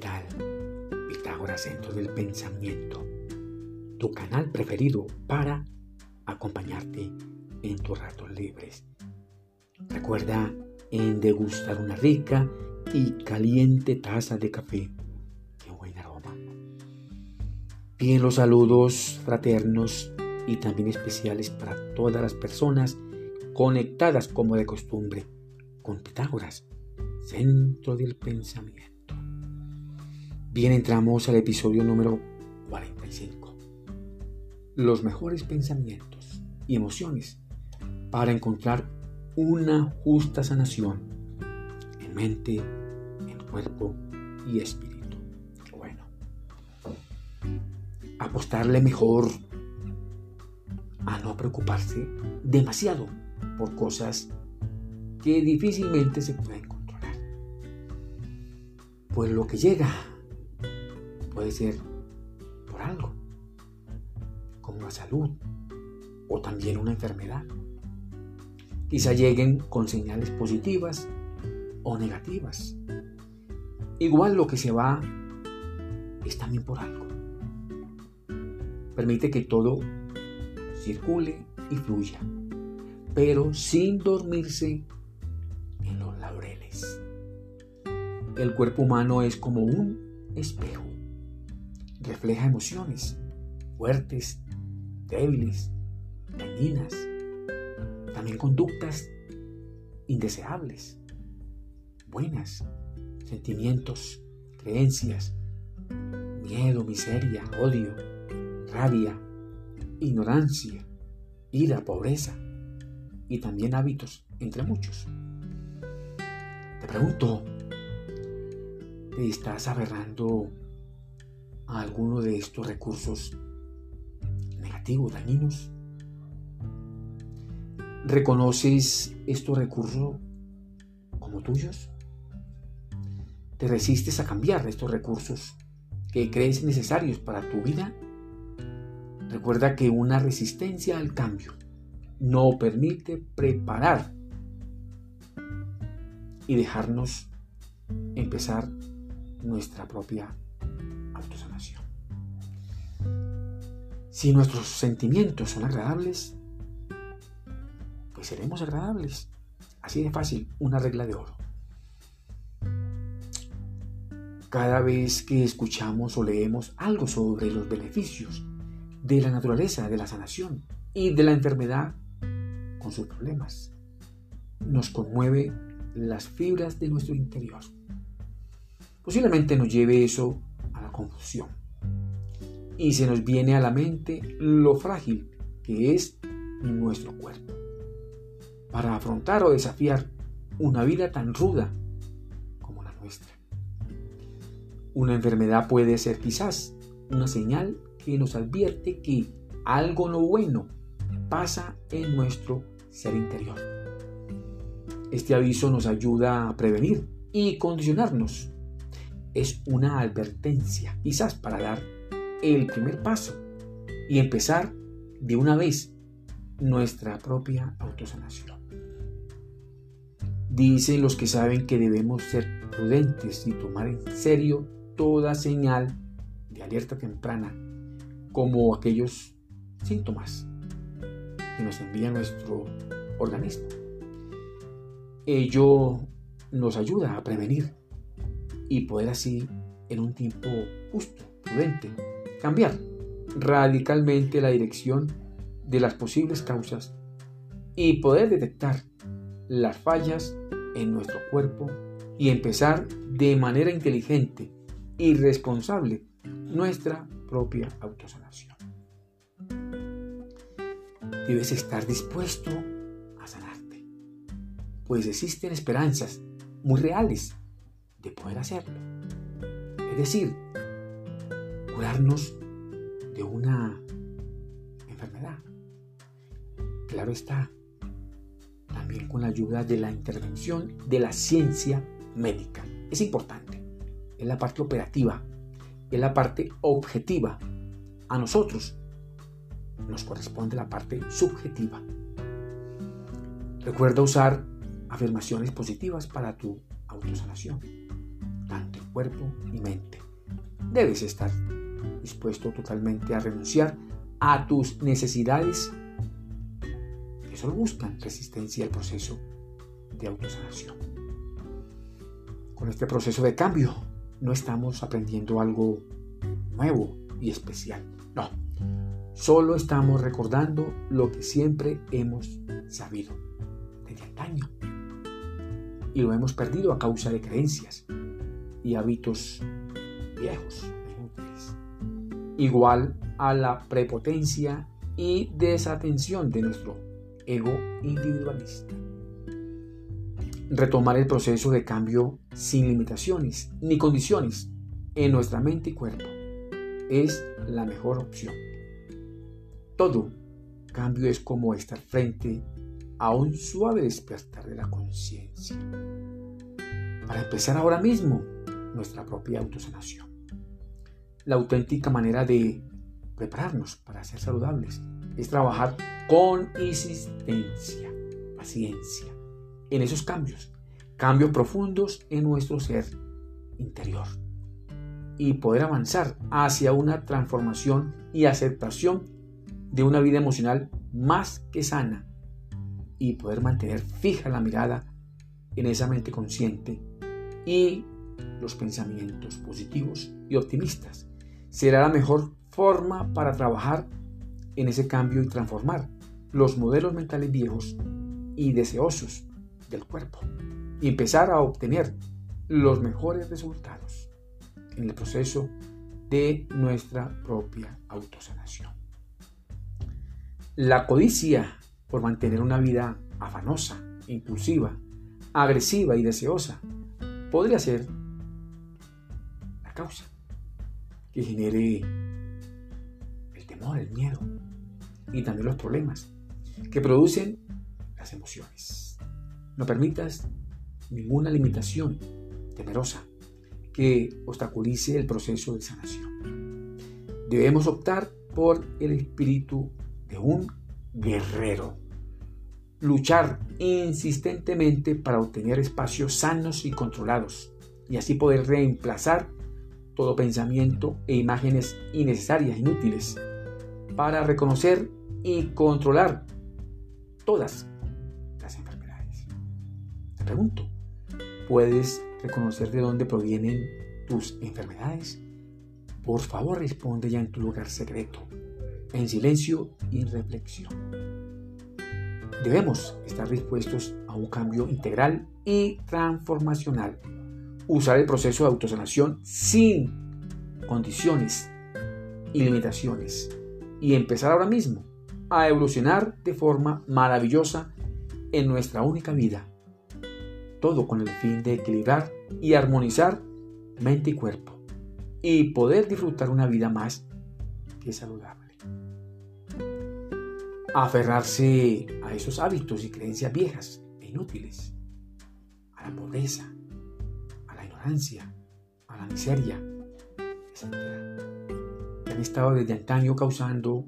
tal? Pitágoras Centro del Pensamiento, tu canal preferido para acompañarte en tus ratos libres. Recuerda en degustar una rica y caliente taza de café. Qué buen aroma. Bien los saludos fraternos y también especiales para todas las personas conectadas como de costumbre con Pitágoras, centro del pensamiento. Bien, entramos al episodio número 45. Los mejores pensamientos y emociones para encontrar una justa sanación en mente, en cuerpo y espíritu. Bueno, apostarle mejor a no preocuparse demasiado por cosas que difícilmente se pueden controlar. Pues lo que llega puede ser por algo, como la salud o también una enfermedad. Quizá lleguen con señales positivas o negativas. Igual lo que se va es también por algo. Permite que todo circule y fluya, pero sin dormirse en los laureles. El cuerpo humano es como un espejo. Refleja emociones fuertes, débiles, dañinas, también conductas indeseables, buenas, sentimientos, creencias, miedo, miseria, odio, rabia, ignorancia, ira, pobreza y también hábitos, entre muchos. Te pregunto, ¿te estás aferrando a alguno de estos recursos negativos, dañinos? ¿Reconoces estos recursos como tuyos? ¿Te resistes a cambiar estos recursos que crees necesarios para tu vida? Recuerda que una resistencia al cambio no permite preparar y dejarnos empezar nuestra propia autosanación. Si nuestros sentimientos son agradables, pues seremos agradables. Así de fácil, una regla de oro. Cada vez que escuchamos o leemos algo sobre los beneficios de la naturaleza de la sanación y de la enfermedad con sus problemas. Nos conmueve las fibras de nuestro interior. Posiblemente nos lleve eso a la confusión. Y se nos viene a la mente lo frágil que es nuestro cuerpo. Para afrontar o desafiar una vida tan ruda como la nuestra. Una enfermedad puede ser quizás una señal que nos advierte que algo no bueno pasa en nuestro ser interior. Este aviso nos ayuda a prevenir y condicionarnos. Es una advertencia, quizás para dar el primer paso y empezar de una vez nuestra propia autosanación. Dicen los que saben que debemos ser prudentes y tomar en serio toda señal de alerta temprana como aquellos síntomas que nos envía nuestro organismo. Ello nos ayuda a prevenir y poder así, en un tiempo justo, prudente, cambiar radicalmente la dirección de las posibles causas y poder detectar las fallas en nuestro cuerpo y empezar de manera inteligente y responsable nuestra propia autosanación. Debes estar dispuesto a sanarte, pues existen esperanzas muy reales de poder hacerlo. Es decir, curarnos de una enfermedad. Claro está, también con la ayuda de la intervención de la ciencia médica. Es importante, es la parte operativa es la parte objetiva. A nosotros nos corresponde la parte subjetiva. Recuerda usar afirmaciones positivas para tu autosanación, tanto cuerpo y mente. Debes estar dispuesto totalmente a renunciar a tus necesidades que solo buscan resistencia al proceso de autosanación. Con este proceso de cambio no estamos aprendiendo algo nuevo y especial. No, solo estamos recordando lo que siempre hemos sabido desde antaño. Y lo hemos perdido a causa de creencias y hábitos viejos. Igual a la prepotencia y desatención de nuestro ego individualista. Retomar el proceso de cambio sin limitaciones ni condiciones en nuestra mente y cuerpo es la mejor opción. Todo cambio es como estar frente a un suave despertar de la conciencia. Para empezar ahora mismo nuestra propia autosanación. La auténtica manera de prepararnos para ser saludables es trabajar con insistencia, paciencia, en esos cambios, cambios profundos en nuestro ser interior y poder avanzar hacia una transformación y aceptación de una vida emocional más que sana y poder mantener fija la mirada en esa mente consciente y los pensamientos positivos y optimistas. Será la mejor forma para trabajar en ese cambio y transformar los modelos mentales viejos y deseosos del cuerpo y empezar a obtener los mejores resultados en el proceso de nuestra propia autosanación. La codicia por mantener una vida afanosa, impulsiva, agresiva y deseosa podría ser causa que genere el temor, el miedo y también los problemas que producen las emociones. No permitas ninguna limitación temerosa que obstaculice el proceso de sanación. Debemos optar por el espíritu de un guerrero. Luchar insistentemente para obtener espacios sanos y controlados y así poder reemplazar todo pensamiento e imágenes innecesarias, inútiles, para reconocer y controlar todas las enfermedades. Te pregunto, ¿puedes reconocer de dónde provienen tus enfermedades? Por favor, responde ya en tu lugar secreto, en silencio y en reflexión. Debemos estar dispuestos a un cambio integral y transformacional. Usar el proceso de autosanación sin condiciones y limitaciones. Y empezar ahora mismo a evolucionar de forma maravillosa en nuestra única vida todo con el fin de equilibrar y armonizar mente y cuerpo y poder disfrutar una vida más que saludable. Aferrarse a esos hábitos y creencias viejas e inútiles, a la pobreza, a la miseria, etc. Que han estado desde antaño causando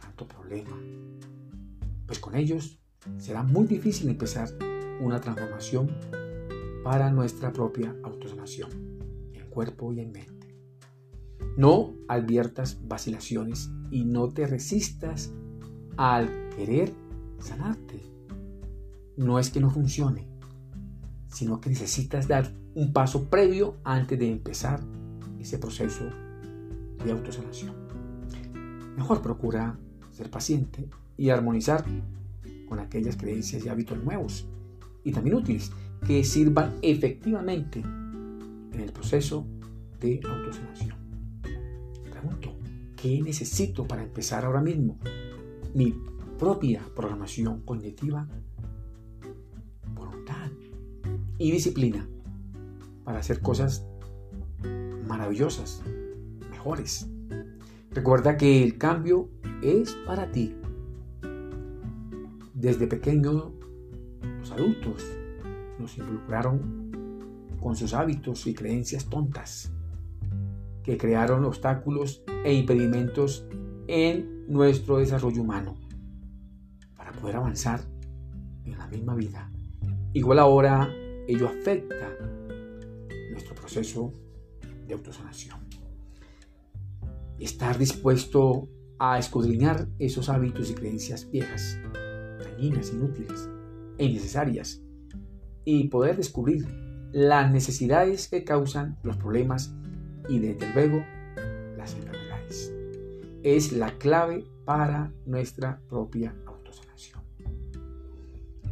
tanto problema. Pues con ellos será muy difícil empezar una transformación para nuestra propia autosanación, en cuerpo y en mente. No adviertas vacilaciones y no te resistas al querer sanarte. No es que no funcione, sino que necesitas dar un paso previo antes de empezar ese proceso de autosanación. Mejor procura ser paciente y armonizar con aquellas creencias y hábitos nuevos y también útiles que sirvan efectivamente en el proceso de autosanación. Pregunto, ¿qué necesito para empezar ahora mismo mi propia programación cognitiva? Y disciplina para hacer cosas maravillosas, mejores. Recuerda que el cambio es para ti. Desde pequeño adultos nos involucraron con sus hábitos y creencias tontas, que crearon obstáculos e impedimentos en nuestro desarrollo humano para poder avanzar en la misma vida. Igual ahora ello afecta nuestro proceso de autosanación. Estar dispuesto a escudriñar esos hábitos y creencias viejas, dañinas, inútiles e innecesarias y poder descubrir las necesidades que causan los problemas y desde luego las enfermedades. Es la clave para nuestra propia autosanación.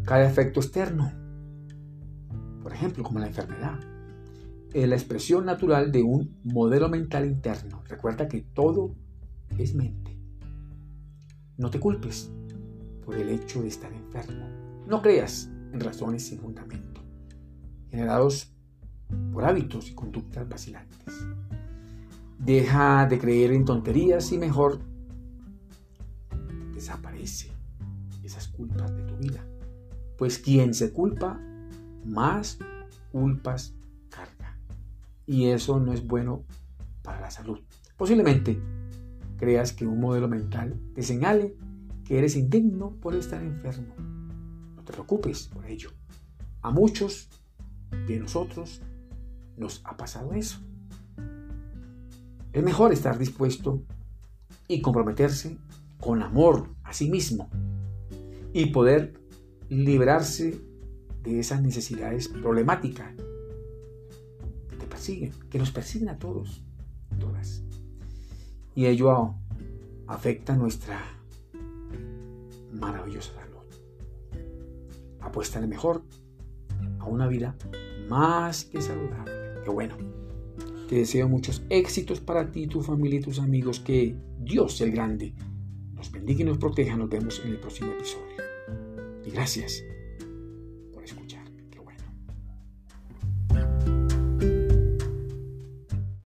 Cada efecto externo, por ejemplo, como la enfermedad, es la expresión natural de un modelo mental interno. Recuerda que todo es mente. No te culpes por el hecho de estar enfermo. No creas en razones sin fundamento, generados por hábitos y conductas vacilantes. Deja de creer en tonterías y mejor desaparece esas culpas de tu vida. Pues quien se culpa, más culpas carga. Y eso no es bueno para la salud. Posiblemente creas que un modelo mental te señale que eres indigno por estar enfermo. No te preocupes por ello. A muchos de nosotros nos ha pasado eso. Es mejor estar dispuesto y comprometerse con amor a sí mismo y poder librarse de esas necesidades problemáticas que te persiguen, que nos persiguen a todos, todas. Y ello afecta nuestra maravillosa salud. Apuéstale mejor a una vida más que saludable. Que bueno. Te deseo muchos éxitos para ti, tu familia y tus amigos. Que Dios el Grande nos bendiga y nos proteja. Nos vemos en el próximo episodio. Y gracias